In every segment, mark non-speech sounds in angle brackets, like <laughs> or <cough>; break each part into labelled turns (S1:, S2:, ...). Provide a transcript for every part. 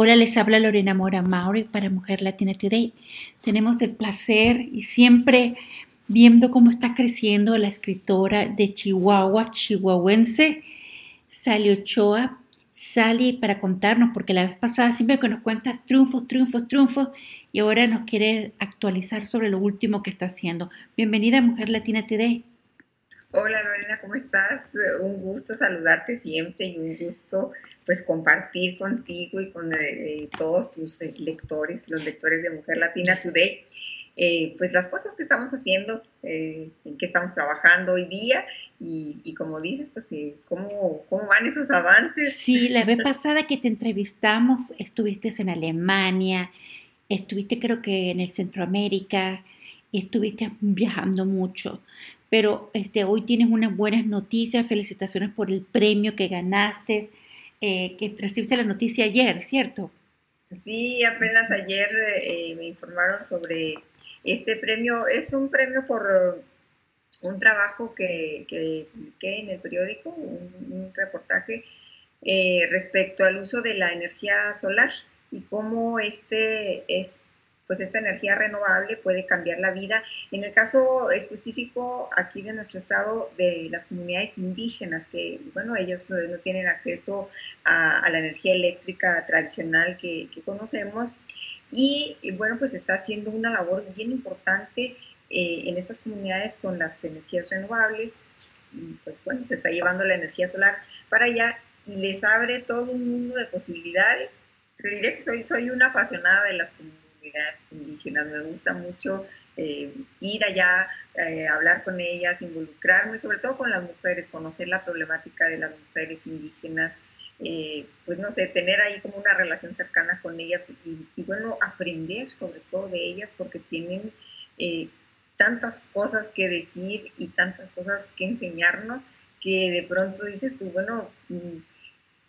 S1: Hola, les habla Lorena Mora Mauri para Mujer Latina Today. Tenemos el placer y siempre viendo cómo está creciendo la escritora de Chihuahua, chihuahuense, Sally Ochoa. Sally, para contarnos, porque la vez pasada siempre que nos cuentas triunfos, triunfos, triunfos, y ahora nos quiere actualizar sobre lo último que está haciendo. Bienvenida a Mujer Latina Today.
S2: Hola Lorena, ¿cómo estás? Un gusto saludarte siempre y un gusto pues compartir contigo y con eh, todos tus eh, lectores, los lectores de Mujer Latina Today, eh, pues las cosas que estamos haciendo, en que estamos trabajando hoy día y, como dices, pues ¿cómo, cómo van esos avances.
S1: Sí, la vez pasada que te entrevistamos estuviste en Alemania, estuviste creo que en el Centroamérica, estuviste viajando mucho pero este, hoy tienes unas buenas noticias, felicitaciones por el premio que ganaste, eh, que recibiste la noticia ayer, ¿cierto?
S2: Sí, apenas ayer eh, me informaron sobre este premio. Es un premio por un trabajo que, que publiqué en el periódico, un, reportaje eh, respecto al uso de la energía solar y cómo este, este pues esta energía renovable puede cambiar la vida. En el caso específico aquí de nuestro estado, de las comunidades indígenas, que bueno, ellos eh, no tienen acceso a, la energía eléctrica tradicional que, conocemos. Y, bueno, pues está haciendo una labor bien importante eh, en estas comunidades con las energías renovables y pues bueno, se está llevando la energía solar para allá y les abre todo un mundo de posibilidades. Te que soy, soy una apasionada de las comunidades indígenas. Me gusta mucho eh, ir allá, eh, hablar con ellas, involucrarme, sobre todo con las mujeres, conocer la problemática de las mujeres indígenas. Eh, pues no sé, tener ahí como una relación cercana con ellas y, bueno, aprender sobre todo de ellas porque tienen tantas cosas que decir y tantas cosas que enseñarnos que de pronto dices tú, bueno, mm,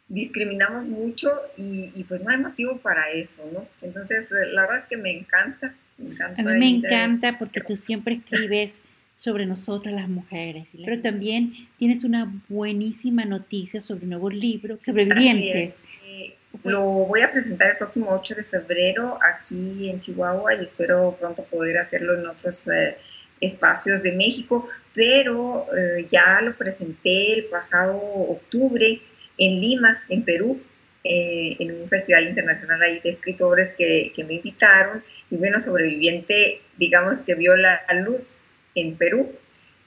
S2: discriminamos mucho y, pues no hay motivo para eso, ¿no? Entonces, eh, la verdad es que me encanta, me encanta.
S1: A mí me encanta porque tú siempre escribes sobre nosotras las mujeres, pero también tienes una buenísima noticia sobre un nuevo libro, Sobrevivientes.
S2: Eh, lo voy a presentar el próximo 8 de febrero aquí en Chihuahua y espero pronto poder hacerlo en otros eh, espacios de México, pero ya lo presenté el pasado octubre en Lima, en Perú, eh, en un festival internacional ahí de escritores que, me invitaron y bueno, sobreviviente, digamos que vio la luz en Perú.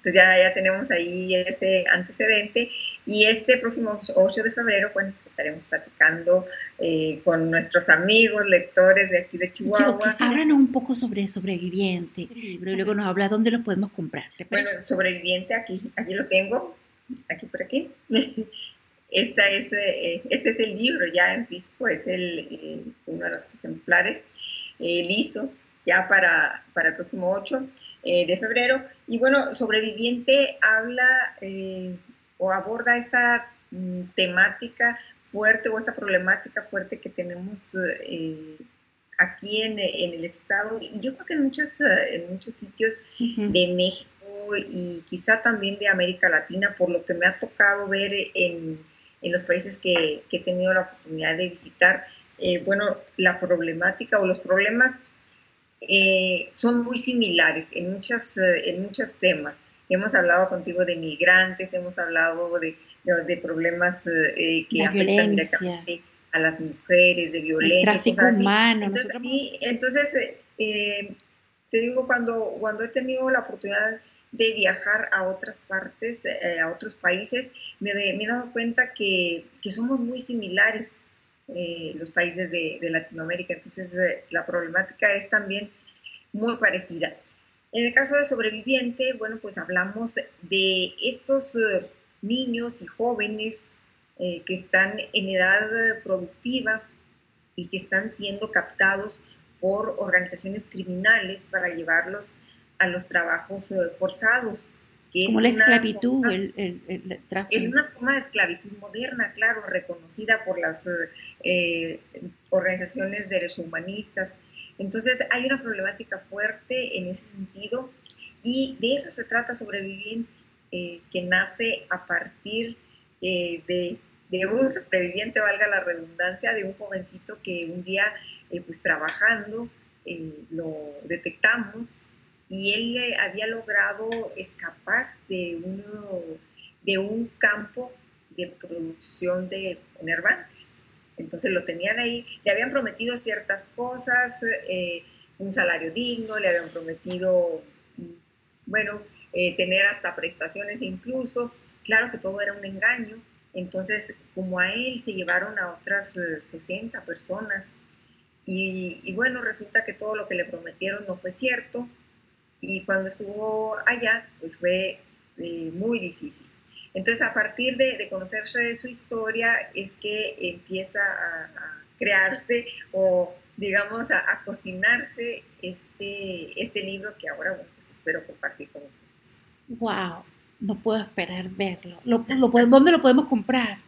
S2: Entonces ya, ya tenemos ahí ese antecedente y este próximo 8 de febrero, bueno, pues estaremos platicando eh, con nuestros amigos, lectores de aquí de Chihuahua.
S1: Háblanos un poco sobre Sobreviviente, y luego nos habla dónde lo podemos comprar.
S2: Bueno, Sobreviviente, aquí, aquí lo tengo, aquí por aquí. <laughs> Esta es, eh, este es el libro ya en físico, es el, eh, uno de los ejemplares eh, listos ya para, para, el próximo 8 de febrero. Y bueno, Sobreviviente habla o aborda esta mm, temática fuerte o esta problemática fuerte que tenemos aquí en, en, el estado y yo creo que en muchos, en muchos sitios de México y quizá también de América Latina, por lo que me ha tocado ver en en los países que, he tenido la oportunidad de visitar, eh, bueno, la problemática o los problemas eh, son muy similares en, muchas, eh, en muchos temas. Hemos hablado contigo de migrantes, hemos hablado de, de, problemas que afectan directamente a las mujeres, de violencia,
S1: cosas así.
S2: Entonces, sí, entonces te digo, cuando, cuando he tenido la oportunidad de viajar a otras partes, eh, a otros países, me, he dado cuenta que, somos muy similares eh, los países de, Latinoamérica, entonces eh, la problemática es también muy parecida. En el caso de sobreviviente, bueno, pues hablamos de estos niños y jóvenes que están en edad productiva y que están siendo captados por organizaciones criminales para llevarlos a los trabajos eh, forzados.
S1: Que Como la esclavitud, el, el,
S2: Es una forma de esclavitud moderna, claro, reconocida por las eh, organizaciones derechos humanistas. Entonces hay una problemática fuerte en ese sentido y de eso se trata Sobreviviente, eh, que nace a partir de, de un sobreviviente, valga la redundancia, de un jovencito que un día, eh, pues trabajando, lo detectamos y él había logrado escapar de, uno, de un campo de producción de enervantes. Entonces lo tenían ahí, le habían prometido ciertas cosas, eh, un salario digno, le habían prometido, bueno, tener hasta prestaciones incluso. Claro que todo era un engaño, entonces, como a él se llevaron a otras 60 eh, personas y, bueno, resulta que todo lo que le prometieron no fue cierto y cuando estuvo allá, pues fue eh, muy difícil. Entonces, a partir de, conocer su historia es que empieza a, crearse o, digamos, a, cocinarse este, este libro que ahora, bueno, pues espero compartir con ustedes.
S1: ¡Wow! No puedo esperar verlo. ¿Lo, ¿Dónde lo podemos comprar?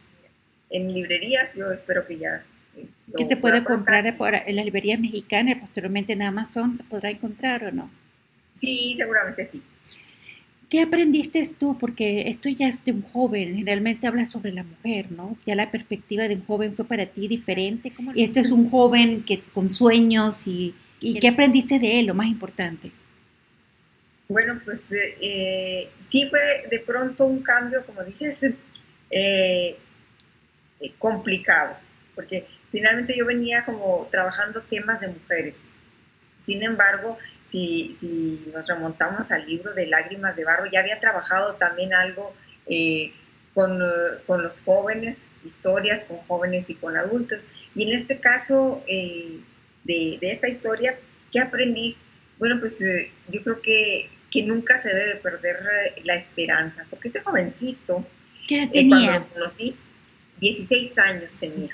S2: En librerías, yo espero que ya.
S1: Eh, ¿Qué se puede comprar en las librerías mexicanas, posteriormente en Amazon, ¿se podrá encontrar o no?
S2: Sí, seguramente sí.
S1: ¿Qué aprendiste tú? Porque esto ya es de un joven, generalmente habla sobre la mujer, ¿no? Ya la perspectiva de un joven fue para ti diferente. Y esto es un joven que con sueños y, y ¿qué aprendiste de él, lo más importante?
S2: Bueno, pues eh, sí fue de pronto un cambio, como dices, eh, complicado, porque finalmente yo venía como trabajando temas de mujeres. Sin embargo, si, si nos remontamos al libro de Lágrimas de Barro, ya había trabajado también algo con, con, los jóvenes, historias con jóvenes y con adultos. Y en este caso de, de esta historia, ¿qué aprendí? Bueno, pues yo creo que que nunca se debe perder eh, la esperanza, porque este jovencito,
S1: ¿Qué eh, tenía?
S2: cuando lo conocí, 16 años tenía.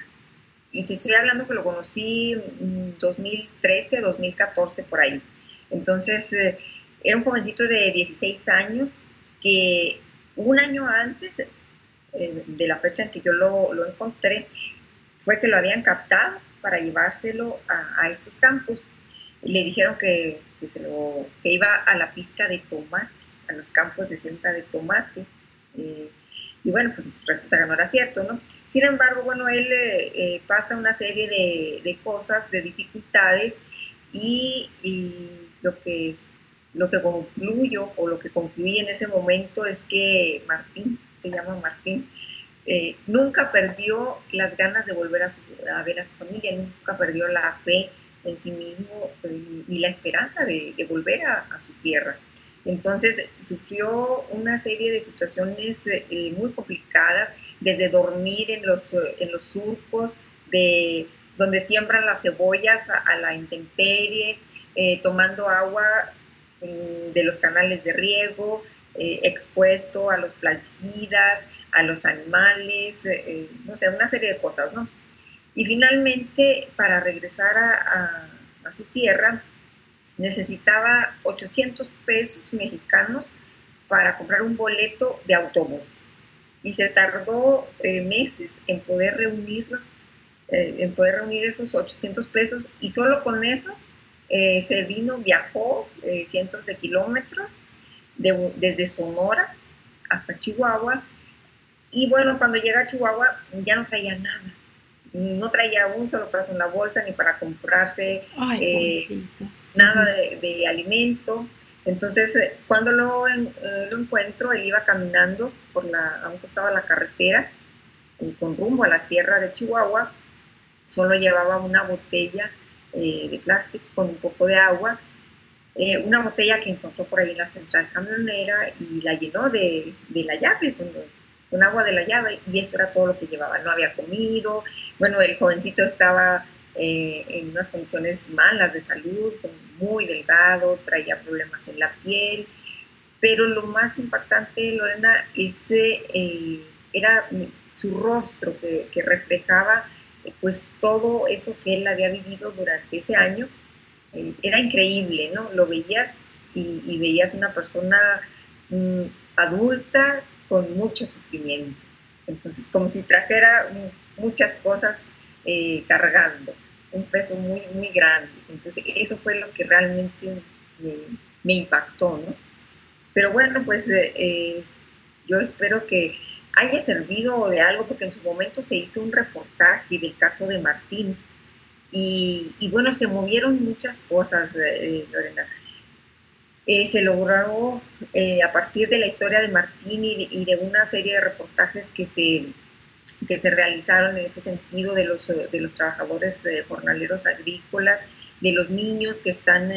S2: Y te estoy hablando que lo conocí en 2013, 2014, por ahí. Entonces, eh, era un jovencito de 16 años que un año antes de la fecha en que yo lo, lo, encontré, fue que lo habían captado para llevárselo a, a estos campos. Le dijeron que que, se lo, que iba a la pizca de tomate, a los campos de siembra de tomate. Eh, y bueno, pues resulta que no era cierto, ¿no? Sin embargo, bueno, él eh, eh, pasa una serie de, de, cosas, de dificultades y, lo, que, lo que concluyo o lo que concluí en ese momento es que Martín, se llama Martín, nunca perdió las ganas de volver a, a, ver a su familia, nunca perdió la fe en sí mismo eh, y, la esperanza de, volver a, su tierra. Entonces sufrió una serie de situaciones eh, muy complicadas, desde dormir en los, en los surcos, de, donde siembran las cebollas a, la intemperie, eh, tomando agua mm, de los canales de riego, expuesto a los plaguicidas, a los animales, no sé, una serie de cosas, ¿no? Y finalmente, para regresar a, su tierra, necesitaba 800 pesos mexicanos para comprar un boleto de autobús. Y se tardó eh, meses en poder reunirlos, eh, en poder reunir esos 800 pesos. Y solo con eso eh, se vino, viajó cientos de kilómetros desde Sonora hasta Chihuahua. Y bueno, cuando llega a Chihuahua ya no traía nada no traía un solo peso en la bolsa ni para comprarse nada de, alimento. Entonces, eh, cuando lo, eh, lo, encuentro, él iba caminando por la, a un costado de la carretera y con rumbo a la sierra de Chihuahua. Solo llevaba una botella de plástico con un poco de agua, una botella que encontró por ahí en la central camionera y la llenó de, de la llave. Cuando con agua de la llave y eso era todo lo que llevaba. No había comido, bueno, el jovencito estaba eh, en unas condiciones malas de salud, muy delgado, traía problemas en la piel, pero lo más impactante, Lorena, ese, eh, era su rostro que, reflejaba pues todo eso que él había vivido durante ese año. Eh, era increíble, ¿no? Lo veías y, veías una persona mm, adulta con mucho sufrimiento. Entonces, como si trajera muchas cosas eh, cargando, un peso muy, muy grande. Entonces, eso fue lo que realmente me, impactó, ¿no? Pero bueno, pues eh, eh, yo espero que, haya servido de algo, porque en su momento se hizo un reportaje del caso de Martín y, bueno, se movieron muchas cosas, eh, Lorena. Se logró a partir de la historia de Martín y de, una serie de reportajes que se, que se realizaron en ese sentido de los, de los trabajadores jornaleros agrícolas, de los niños que están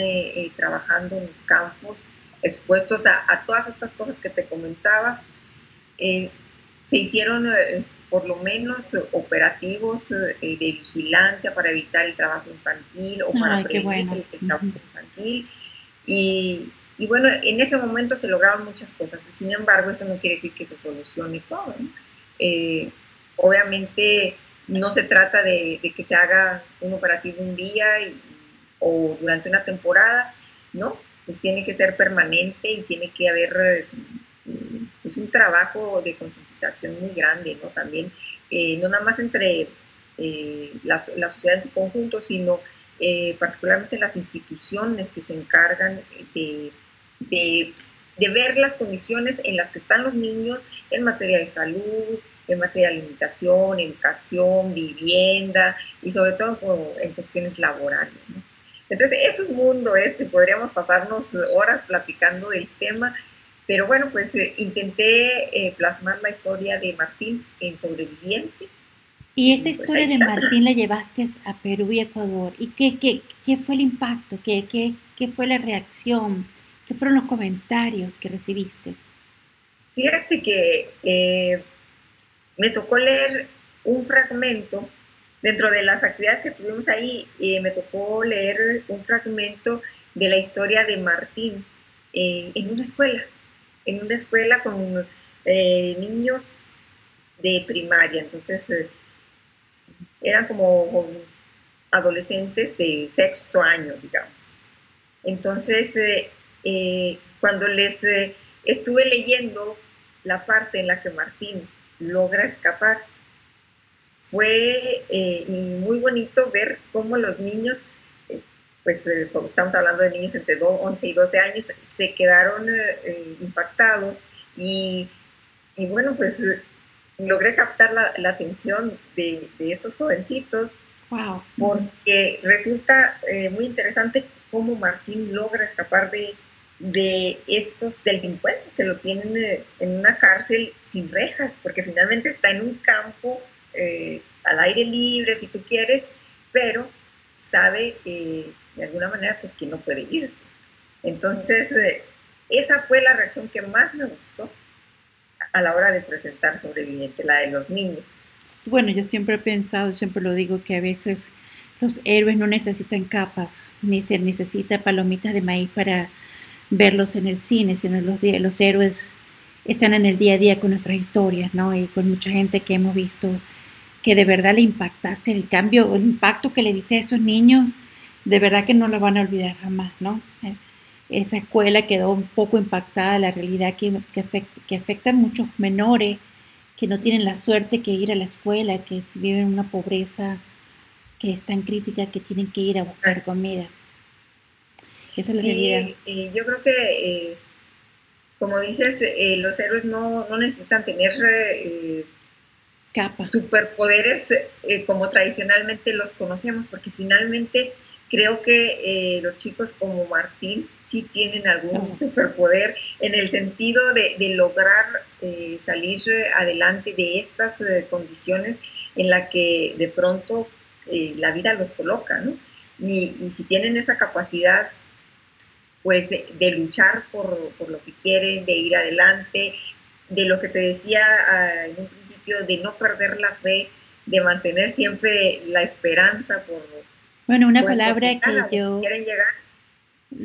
S2: trabajando en los campos, expuestos a, a, todas estas cosas que te comentaba. se hicieron por lo menos eh, operativos eh, de vigilancia para evitar el trabajo infantil o para prevenir el, trabajo infantil. Y, y, bueno, en ese momento se lograron muchas cosas. Sin embargo, eso no quiere decir que se solucione todo. Eh, obviamente no se trata de, que se haga un operativo un día o durante una temporada, ¿no? Pues tiene que ser permanente y tiene que haber es un trabajo de concientización muy grande, ¿no? También, eh, no nada más entre eh, la, sociedad en su conjunto, sino eh, particularmente las instituciones que se encargan de, ver las condiciones en las que están los niños en materia de salud, en materia de alimentación, educación, vivienda y sobre todo en cuestiones laborales. Entonces, es un mundo este, podríamos pasarnos horas platicando del tema pero bueno, pues eh, intenté eh, plasmar la historia de Martín en Sobreviviente.
S1: Y esa pues, historia de Martín la llevaste a Perú y Ecuador. ¿Y qué, qué, qué fue el impacto? ¿Qué, ¿Qué, qué, fue la reacción? ¿Qué fueron los comentarios que recibiste?
S2: Fíjate que eh, me tocó leer un fragmento, dentro de las actividades que tuvimos ahí, me tocó leer un fragmento de la historia de Martín en una escuela en una escuela con eh, niños de primaria, entonces eh, eran como adolescentes de sexto año, digamos. Entonces, eh, cuando les estuve leyendo la parte en la que Martín logra escapar, fue muy bonito ver cómo los niños pues eh, estamos hablando de niños entre 11 y 12 años, se quedaron eh, eh, impactados y, y, bueno, pues logré captar la, atención de, de, estos jovencitos wow. porque resulta muy interesante cómo Martín logra escapar de, de estos delincuentes que lo tienen en una cárcel sin rejas, porque finalmente está en un campo al aire libre, si tú quieres, pero sabe de alguna manera, pues que no puede irse. Entonces, eh, esa fue la reacción que más me gustó a la hora de presentar Sobreviviente, la de los niños.
S1: Bueno, yo siempre he pensado, siempre lo digo, que a veces los héroes no necesitan capas, ni se necesita palomitas de maíz para verlos en el cine, sino los, los héroes están en el día a día con nuestras historias, ¿no? Y con mucha gente que hemos visto que de verdad le impactaste el cambio, el impacto que le diste a esos niños de verdad que no lo van a olvidar jamás, ¿no? Eh, esa escuela quedó un poco impactada, la realidad que, que, afecta, a muchos menores que no tienen la suerte que ir a la escuela, que viven una pobreza que es tan crítica que tienen que ir a buscar comida.
S2: Esa es la realidad. Eh, yo creo que, eh, como dices, los héroes no, no necesitan tener superpoderes como tradicionalmente los conocemos, porque finalmente creo que eh, los chicos como Martín sí tienen algún superpoder en el sentido de, lograr eh, salir adelante de estas eh, condiciones en las que de pronto la vida los coloca, ¿no? Y, si tienen esa capacidad, pues de, luchar por, por, lo que quieren, de ir adelante, de lo que te decía ah, en un principio, de no perder la fe, de mantener siempre la esperanza por
S1: bueno, una pues, palabra que yo...
S2: quieren llegar,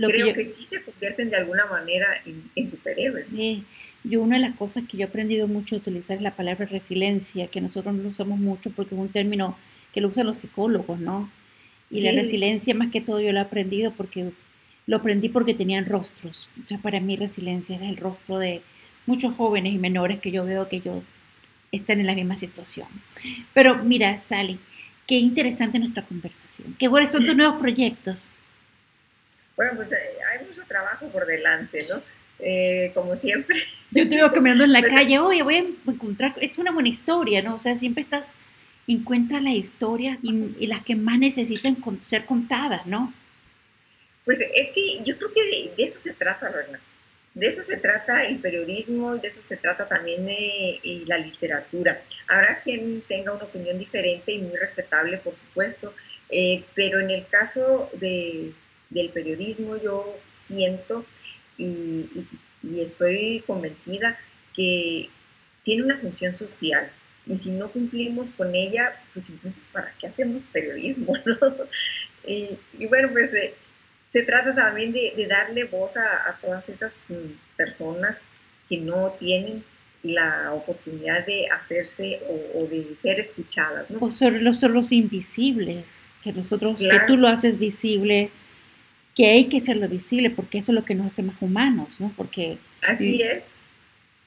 S2: creo que, sí se convierten de alguna manera en, superhéroes.
S1: Sí, yo una de las cosas que yo he aprendido mucho a utilizar es la palabra resiliencia, que nosotros no lo usamos mucho porque es un término que lo usan los psicólogos, ¿no? Y la resiliencia más que todo yo lo he aprendido porque lo aprendí porque tenían rostros. O sea, para mí resiliencia es el rostro de muchos jóvenes y menores que yo veo que yo están en la misma situación. Pero mira, Sally, Qué interesante nuestra conversación. ¿Qué cuáles son tus nuevos proyectos?
S2: Bueno, pues eh, hay mucho trabajo por delante, ¿no? eh, como siempre.
S1: Yo te veo caminando en la <laughs> calle, oye, voy a encontrar, es una buena historia, ¿no? O sea, siempre estás, encuentras la historia y, las que más necesitan ser contadas, ¿no?
S2: Pues es que yo creo que de, eso se trata, ¿verdad? De eso se trata el periodismo y de eso se trata también eh, la literatura. Habrá quien tenga una opinión diferente y muy respetable, por supuesto, eh, pero en el caso de, del periodismo yo siento y, estoy convencida que tiene una función social y si no cumplimos con ella, pues entonces ¿para qué hacemos periodismo? <laughs> y, bueno, pues eh, se trata también de, darle voz a, todas esas mm, personas que no tienen la oportunidad de hacerse o, de ser escuchadas. ¿no?
S1: O son los, los invisibles, que nosotros, que tú lo haces visible, que hay que hacerlo visible porque eso es lo que nos hace más humanos, ¿no? Porque...
S2: Así es.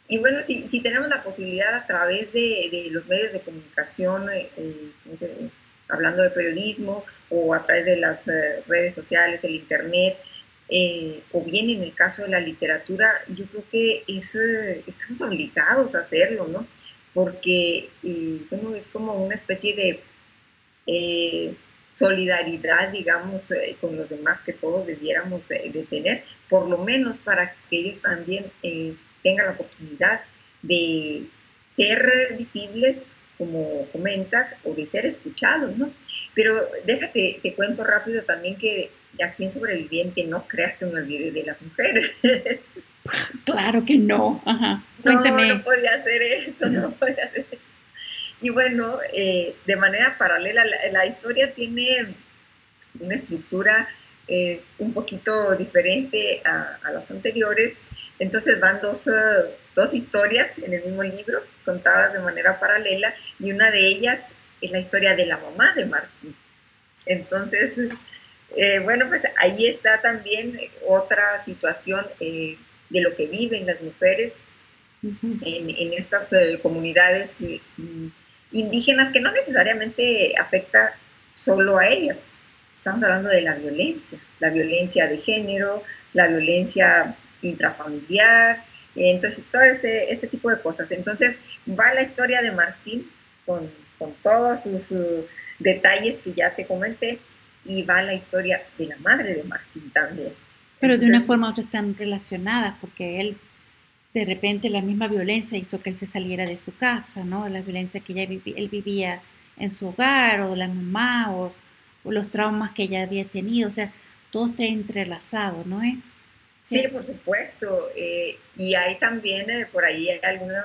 S2: Y bueno, si, si tenemos la posibilidad a través de, de los medios de comunicación, eh, eh, hablando de periodismo, o a través de las eh, redes sociales, el Internet, o bien en el caso de la literatura, yo creo que es, estamos obligados a hacerlo, ¿no? Porque, bueno, es como una especie de solidaridad, digamos, eh, con los demás que todos debiéramos eh, de tener, por lo menos para que ellos también eh, tengan la oportunidad de ser visibles, como comentas, o de ser escuchados, ¿no? Pero déjate, te cuento rápido también que aquí en Sobreviviente no creas que me olvide de las mujeres. <laughs>
S1: Claro que no, Ajá.
S2: Cuéntame. No, no podía hacer eso, no podía hacer eso. Y bueno, eh, de manera paralela, la, historia tiene una estructura eh, un poquito diferente a, las anteriores. Entonces van dos, eh, dos, historias en el mismo libro, contadas de manera paralela, y una de ellas es la historia de la mamá de Martín. Entonces, bueno, pues ahí está también otra situación de lo que viven las mujeres en, en, estas comunidades indígenas que no necesariamente afecta solo a ellas. Estamos hablando de la violencia, la violencia de género, la violencia intrafamiliar, entonces todo este, este tipo de cosas. Entonces va la historia de Martín con, con todos sus uh, detalles que ya te comenté y va la historia de la madre de Martín también.
S1: Pero de una forma u otra están relacionadas porque él de repente la misma violencia hizo que él se saliera de su casa, ¿no? La violencia que ya él vivía en su hogar, o la mamá, o, los traumas que ella había tenido, o sea, todo está entrelazado, ¿no es?
S2: Sí, por supuesto. Eh, y hay también eh, por ahí alguna,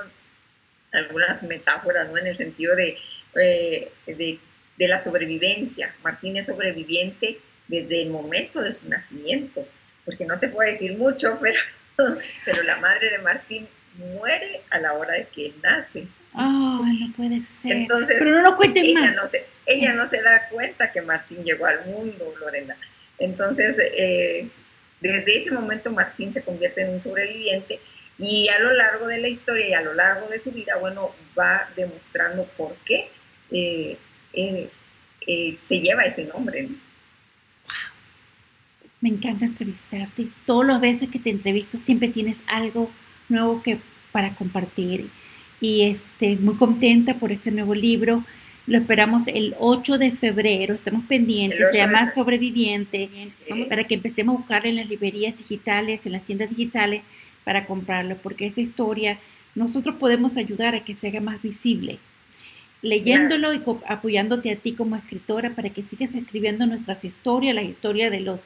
S2: algunas metáforas, ¿no? En el sentido de, eh, de, de la sobrevivencia. Martín es sobreviviente desde el momento de su nacimiento, porque no te puedo decir mucho, <laughs> pero pero la madre de Martín muere a la hora de que él nace.
S1: Ah, no puede ser.
S2: Entonces,
S1: pero no lo cuenten
S2: ella No se, ella no se da cuenta que Martín llegó al mundo, Lorena. Entonces, eh, desde ese momento Martín se convierte en un sobreviviente y a lo largo de la historia y a lo largo de su vida, bueno, va demostrando por qué eh, eh, se lleva ese nombre. ¿no?
S1: Me encanta entrevistarte. Todas las veces que te entrevisto siempre tienes algo nuevo que para compartir. Y este, muy contenta por este nuevo libro. Lo esperamos el 8 de febrero. Estamos pendientes. Se llama Sobreviviente. Vamos para que empecemos a buscar en las librerías digitales, en las tiendas digitales, para comprarlo. Porque esa historia nosotros podemos ayudar a que se haga más visible leyéndolo y apoyándote a ti como escritora para que sigas escribiendo nuestras historias, la historia de los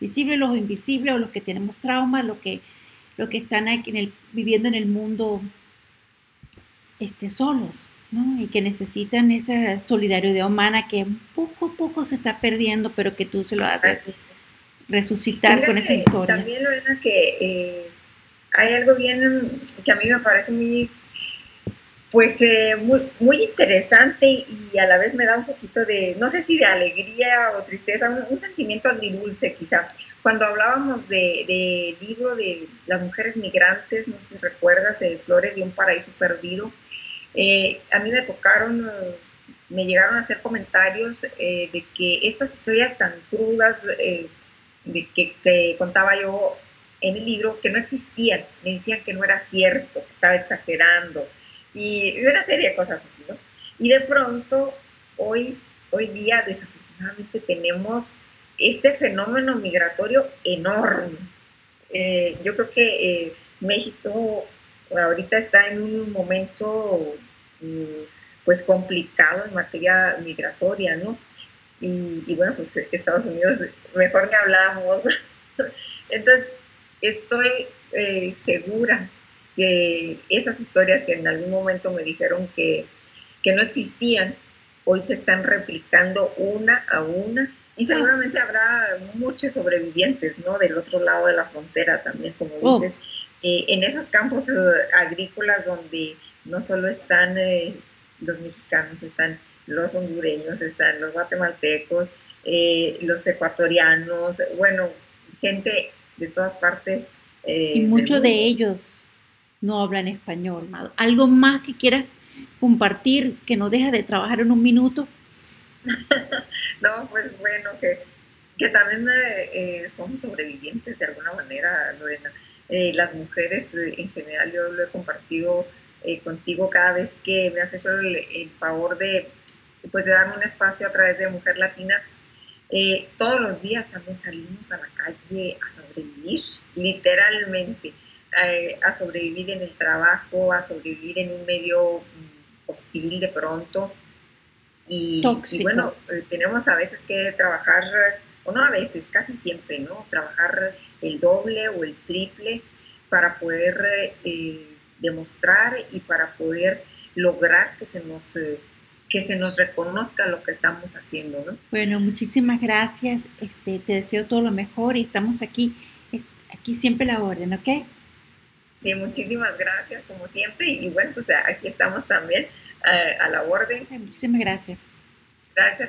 S1: visibles, los invisibles, o los que tenemos trauma, los que, lo que están aquí en el, viviendo en el mundo este, solos, ¿no? Y que necesitan esa solidaridad humana que poco a poco se está perdiendo, pero que tú se lo haces resucitar con esa historia.
S2: También, Lorena, que eh, hay algo bien que a mí me parece muy pues eh, muy, muy interesante y a la vez me da un poquito de, no sé si de alegría o tristeza, un, sentimiento agridulce quizá. Cuando hablábamos del de libro de las mujeres migrantes, no sé si recuerdas, Flores de un paraíso perdido, eh, a mí me tocaron, me llegaron a hacer comentarios de que estas historias tan crudas de que, que contaba yo en el libro que no existían, me decían que no era cierto, que estaba exagerando y una serie de cosas así, ¿no? Y de pronto, hoy, hoy día, desafortunadamente, tenemos este fenómeno migratorio enorme. Eh, yo creo que eh, México ahorita está en un momento mm, pues complicado en materia migratoria, ¿no? Y, bueno, pues Estados Unidos, mejor que hablamos. <laughs> Entonces, estoy eh, segura que esas historias que en algún momento me dijeron que, que no existían, hoy se están replicando una a una y seguramente habrá muchos sobrevivientes, ¿no? Del otro lado de la frontera también, como oh. Eh, en esos campos eh, agrícolas donde no solo están eh, los mexicanos, están los hondureños, están los guatemaltecos, los ecuatorianos, bueno, gente de toas partes.
S1: y muchos de ellos no hablan español. ¿Algo más que quieras compartir que no deja de trabajar en un minuto? <laughs>
S2: no, pues bueno, que, que también somos sobrevivientes de alguna manera, Lorena. Eh, las mujeres eh, en general, yo lo he compartido eh, contigo cada vez que me has hecho el, favor de, pues, de darme un espacio a través de Mujer Latina. todos los días también salimos a la calle a sobrevivir, literalmente, a sobrevivir en el trabajo, a sobrevivir en un medio mm, hostil de pronto. Y, y bueno, tenemos a veces que trabajar o no a veces, casi siempre, ¿no? Trabajar el doble o el triple para poder eh, demostrar y para poder lograr que se nos... Eh, que se nos reconozca lo que estamos haciendo, ¿no?
S1: Bueno, muchísimas gracias. Este, te deseo todo lo mejor y estamos aquí, aquí siempre la orden, ¿ok?
S2: Sí, muchísimas gracias, como siempre. Y bueno, pues aquí estamos también eh, a la orden.
S1: muchísimas gracias.
S2: Gracias.